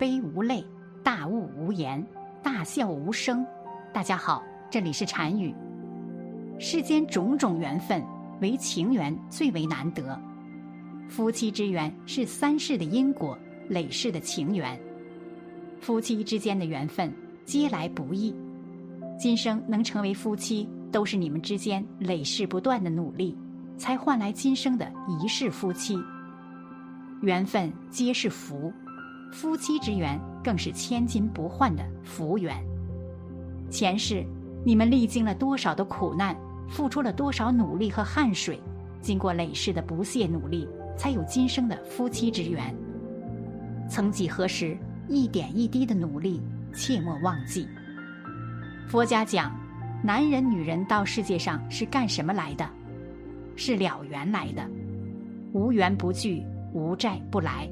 悲无泪，大悟无言，大笑无声。大家好，这里是禅语。世间种种缘分，唯情缘最为难得。夫妻之缘是三世的因果，累世的情缘。夫妻之间的缘分，皆来不易。今生能成为夫妻，都是你们之间累世不断的努力，才换来今生的一世夫妻。缘分皆是福，夫妻之缘更是千金不换的福缘。前世你们历经了多少的苦难，付出了多少努力和汗水，经过累世的不懈努力，才有今生的夫妻之缘。曾几何时，一点一滴的努力，切莫忘记。佛家讲，男人女人到世界上是干什么来的？是了缘来的，无缘不聚。无债不来。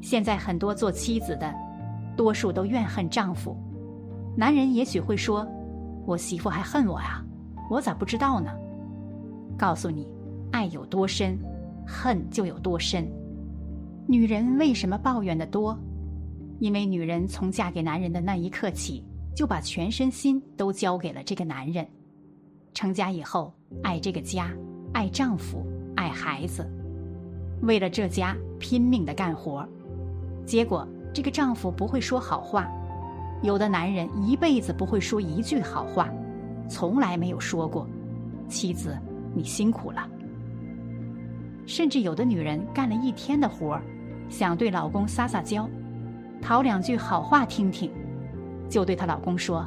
现在很多做妻子的，多数都怨恨丈夫。男人也许会说：“我媳妇还恨我呀，我咋不知道呢？”告诉你，爱有多深，恨就有多深。女人为什么抱怨的多？因为女人从嫁给男人的那一刻起，就把全身心都交给了这个男人。成家以后，爱这个家，爱丈夫，爱孩子。为了这家拼命的干活，结果这个丈夫不会说好话。有的男人一辈子不会说一句好话，从来没有说过：“妻子，你辛苦了。”甚至有的女人干了一天的活儿，想对老公撒撒娇，讨两句好话听听，就对她老公说：“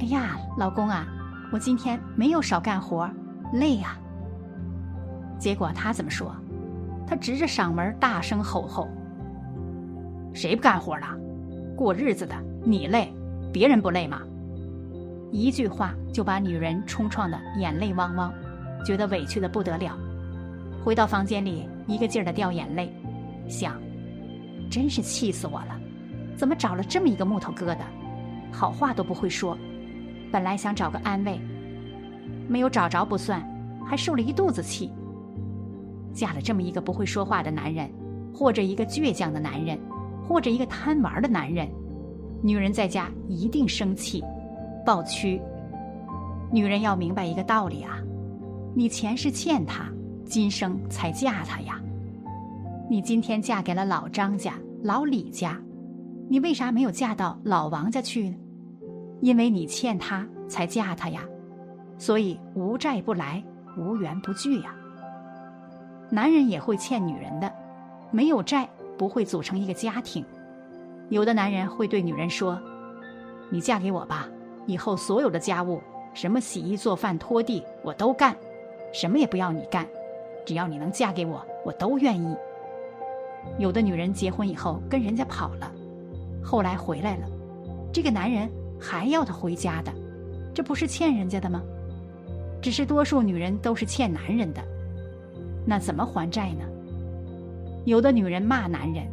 哎呀，老公啊，我今天没有少干活，累呀。”结果他怎么说？他直着嗓门大声吼吼：“谁不干活了？过日子的你累，别人不累吗？”一句话就把女人冲撞的眼泪汪汪，觉得委屈的不得了。回到房间里，一个劲儿的掉眼泪，想：真是气死我了！怎么找了这么一个木头疙瘩，好话都不会说？本来想找个安慰，没有找着不算，还受了一肚子气。嫁了这么一个不会说话的男人，或者一个倔强的男人，或者一个贪玩的男人，女人在家一定生气、暴屈。女人要明白一个道理啊，你前世欠他，今生才嫁他呀。你今天嫁给了老张家、老李家，你为啥没有嫁到老王家去呢？因为你欠他才嫁他呀，所以无债不来，无缘不聚呀。男人也会欠女人的，没有债不会组成一个家庭。有的男人会对女人说：“你嫁给我吧，以后所有的家务，什么洗衣做饭拖地我都干，什么也不要你干，只要你能嫁给我，我都愿意。”有的女人结婚以后跟人家跑了，后来回来了，这个男人还要她回家的，这不是欠人家的吗？只是多数女人都是欠男人的。那怎么还债呢？有的女人骂男人：“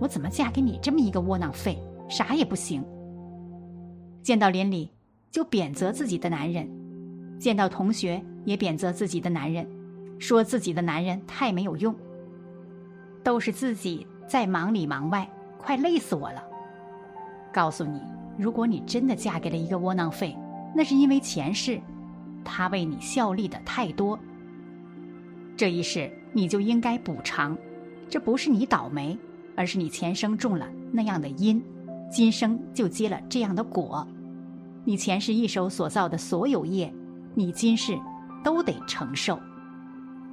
我怎么嫁给你这么一个窝囊废，啥也不行。”见到邻里就贬责自己的男人，见到同学也贬责自己的男人，说自己的男人太没有用。都是自己在忙里忙外，快累死我了。告诉你，如果你真的嫁给了一个窝囊废，那是因为前世他为你效力的太多。这一世你就应该补偿，这不是你倒霉，而是你前生种了那样的因，今生就结了这样的果。你前世一手所造的所有业，你今世都得承受。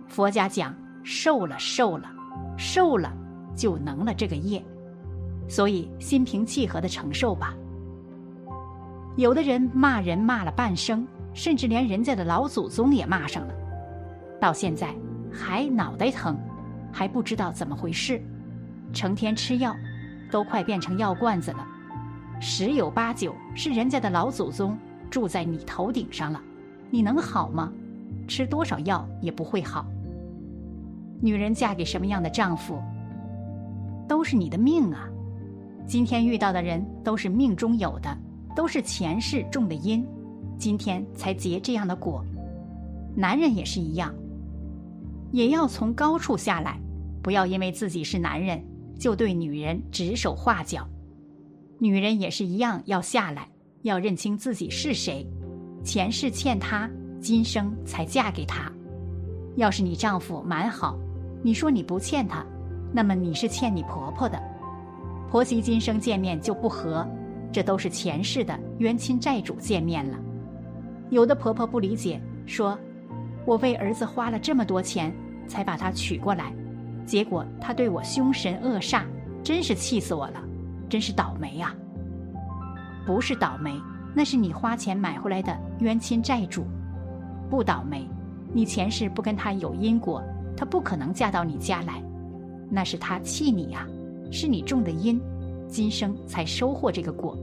佛家讲受了受了，受了就能了这个业，所以心平气和的承受吧。有的人骂人骂了半生，甚至连人家的老祖宗也骂上了，到现在。还脑袋疼，还不知道怎么回事，成天吃药，都快变成药罐子了。十有八九是人家的老祖宗住在你头顶上了，你能好吗？吃多少药也不会好。女人嫁给什么样的丈夫，都是你的命啊。今天遇到的人都是命中有的，都是前世种的因，今天才结这样的果。男人也是一样。也要从高处下来，不要因为自己是男人就对女人指手画脚，女人也是一样要下来，要认清自己是谁，前世欠他，今生才嫁给他。要是你丈夫蛮好，你说你不欠他，那么你是欠你婆婆的，婆媳今生见面就不和，这都是前世的冤亲债主见面了。有的婆婆不理解，说：“我为儿子花了这么多钱，才把他娶过来。”结果他对我凶神恶煞，真是气死我了，真是倒霉呀！不是倒霉，那是你花钱买回来的冤亲债主。不倒霉，你前世不跟他有因果，他不可能嫁到你家来。那是他气你呀，是你种的因，今生才收获这个果。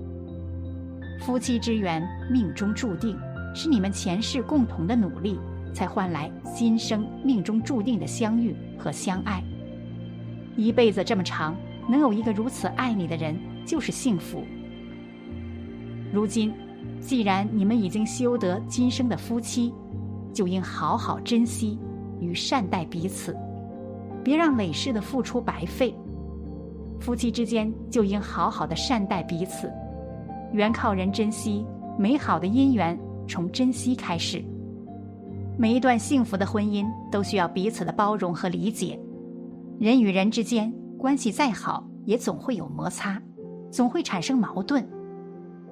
夫妻之缘，命中注定，是你们前世共同的努力，才换来今生命中注定的相遇和相爱。一辈子这么长，能有一个如此爱你的人，就是幸福。如今，既然你们已经修得今生的夫妻，就应好好珍惜与善待彼此，别让累世的付出白费。夫妻之间就应好好的善待彼此，缘靠人珍惜，美好的姻缘从珍惜开始。每一段幸福的婚姻都需要彼此的包容和理解。人与人之间关系再好，也总会有摩擦，总会产生矛盾。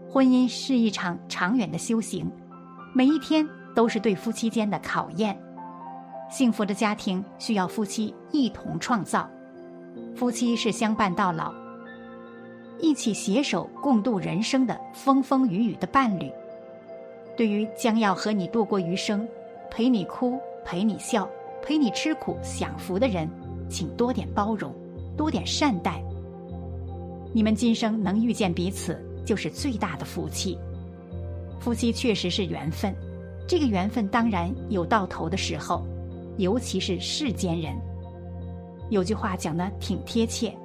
婚姻是一场长远的修行，每一天都是对夫妻间的考验。幸福的家庭需要夫妻一同创造，夫妻是相伴到老、一起携手共度人生的风风雨雨的伴侣。对于将要和你度过余生、陪你哭、陪你笑、陪你吃苦享福的人。请多点包容，多点善待。你们今生能遇见彼此，就是最大的福气。夫妻确实是缘分，这个缘分当然有到头的时候，尤其是世间人。有句话讲的挺贴切，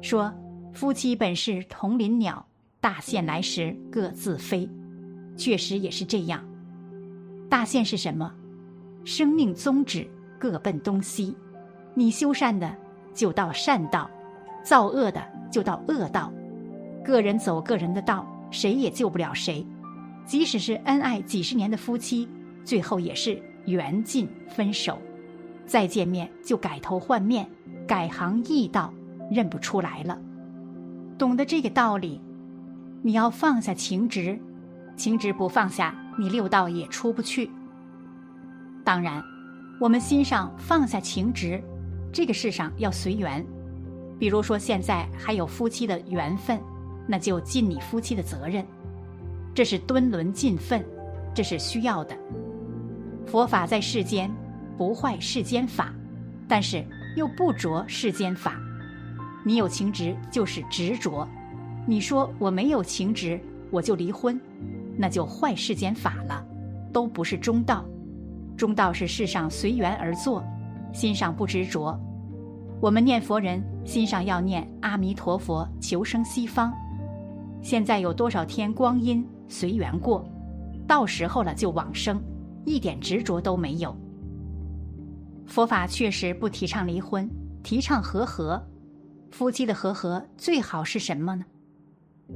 说夫妻本是同林鸟，大限来时各自飞。确实也是这样。大限是什么？生命宗旨各奔东西。你修善的就到善道，造恶的就到恶道，个人走个人的道，谁也救不了谁。即使是恩爱几十年的夫妻，最后也是缘尽分手，再见面就改头换面，改行易道，认不出来了。懂得这个道理，你要放下情执，情执不放下，你六道也出不去。当然，我们心上放下情执。这个世上要随缘，比如说现在还有夫妻的缘分，那就尽你夫妻的责任，这是敦伦尽分，这是需要的。佛法在世间，不坏世间法，但是又不着世间法。你有情执就是执着，你说我没有情执，我就离婚，那就坏世间法了，都不是中道。中道是世上随缘而做。心上不执着，我们念佛人心上要念阿弥陀佛，求生西方。现在有多少天光阴随缘过，到时候了就往生，一点执着都没有。佛法确实不提倡离婚，提倡和合。夫妻的和合最好是什么呢？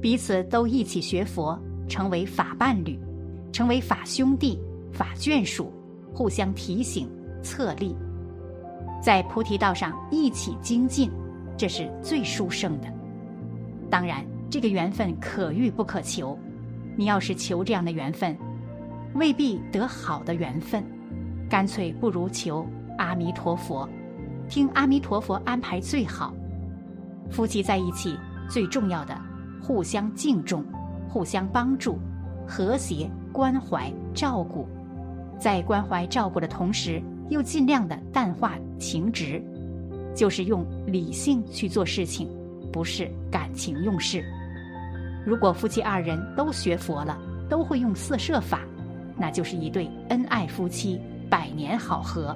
彼此都一起学佛，成为法伴侣，成为法兄弟、法眷属，互相提醒、策励。在菩提道上一起精进，这是最殊胜的。当然，这个缘分可遇不可求。你要是求这样的缘分，未必得好的缘分。干脆不如求阿弥陀佛，听阿弥陀佛安排最好。夫妻在一起最重要的，互相敬重，互相帮助，和谐关怀照顾，在关怀照顾的同时。又尽量的淡化情执，就是用理性去做事情，不是感情用事。如果夫妻二人都学佛了，都会用四摄法，那就是一对恩爱夫妻，百年好合。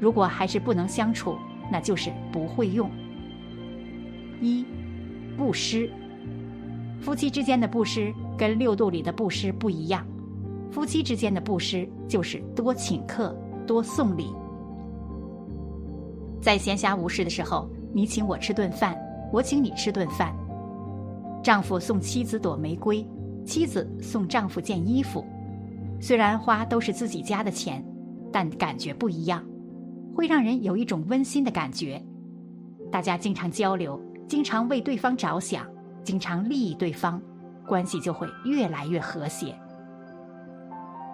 如果还是不能相处，那就是不会用。一，布施。夫妻之间的布施跟六度里的布施不一样，夫妻之间的布施就是多请客。多送礼，在闲暇无事的时候，你请我吃顿饭，我请你吃顿饭。丈夫送妻子朵玫瑰，妻子送丈夫件衣服。虽然花都是自己家的钱，但感觉不一样，会让人有一种温馨的感觉。大家经常交流，经常为对方着想，经常利益对方，关系就会越来越和谐。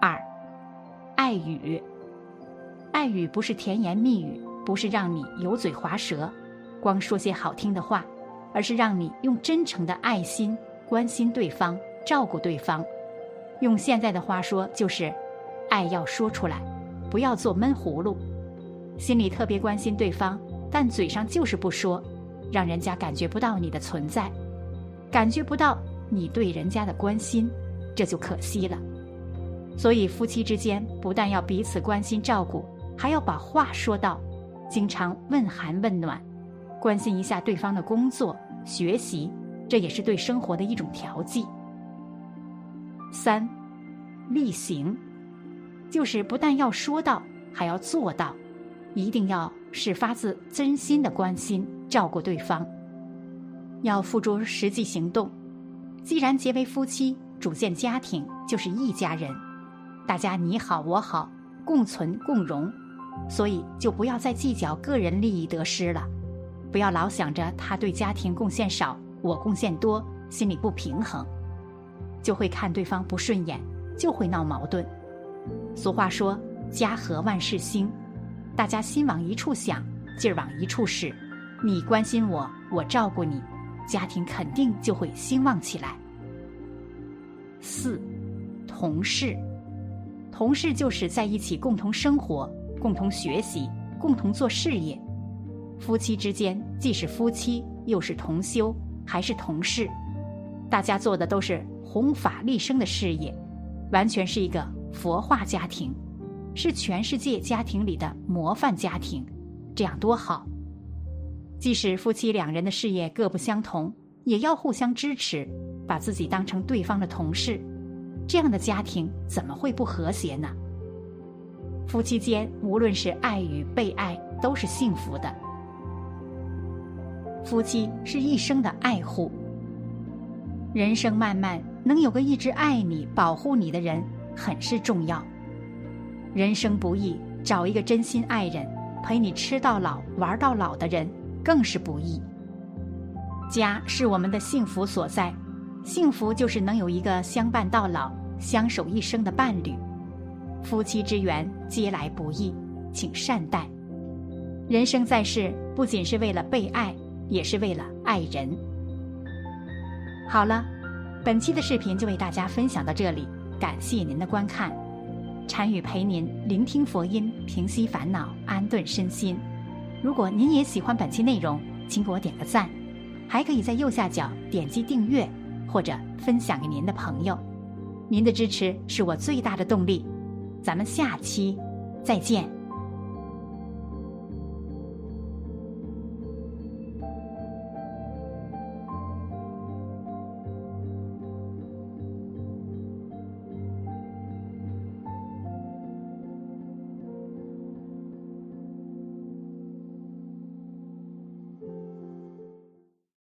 二，爱语，爱语不是甜言蜜语，不是让你油嘴滑舌，光说些好听的话。而是让你用真诚的爱心关心对方，照顾对方。用现在的话说，就是爱要说出来，不要做闷葫芦。心里特别关心对方，但嘴上就是不说，让人家感觉不到你的存在，感觉不到你对人家的关心，这就可惜了。所以夫妻之间不但要彼此关心照顾，还要把话说到，经常问寒问暖。关心一下对方的工作、学习，这也是对生活的一种调剂。三，力行，就是不但要说到，还要做到，一定要是发自真心的关心、照顾对方，要付诸实际行动。既然结为夫妻，组建家庭就是一家人，大家你好我好，共存共荣，所以就不要再计较个人利益得失了。不要老想着他对家庭贡献少，我贡献多，心里不平衡，就会看对方不顺眼，就会闹矛盾。俗话说“家和万事兴”，大家心往一处想，劲儿往一处使，你关心我，我照顾你，家庭肯定就会兴旺起来。四，同事，同事就是在一起共同生活、共同学习、共同做事业。夫妻之间既是夫妻，又是同修，还是同事，大家做的都是弘法利生的事业，完全是一个佛化家庭，是全世界家庭里的模范家庭，这样多好！即使夫妻两人的事业各不相同，也要互相支持，把自己当成对方的同事，这样的家庭怎么会不和谐呢？夫妻间无论是爱与被爱，都是幸福的。夫妻是一生的爱护。人生漫漫，能有个一直爱你、保护你的人，很是重要。人生不易，找一个真心爱人，陪你吃到老、玩到老的人，更是不易。家是我们的幸福所在，幸福就是能有一个相伴到老、相守一生的伴侣。夫妻之缘，皆来不易，请善待。人生在世，不仅是为了被爱。也是为了爱人。好了，本期的视频就为大家分享到这里，感谢您的观看。禅语陪您聆听佛音，平息烦恼，安顿身心。如果您也喜欢本期内容，请给我点个赞，还可以在右下角点击订阅或者分享给您的朋友。您的支持是我最大的动力。咱们下期再见。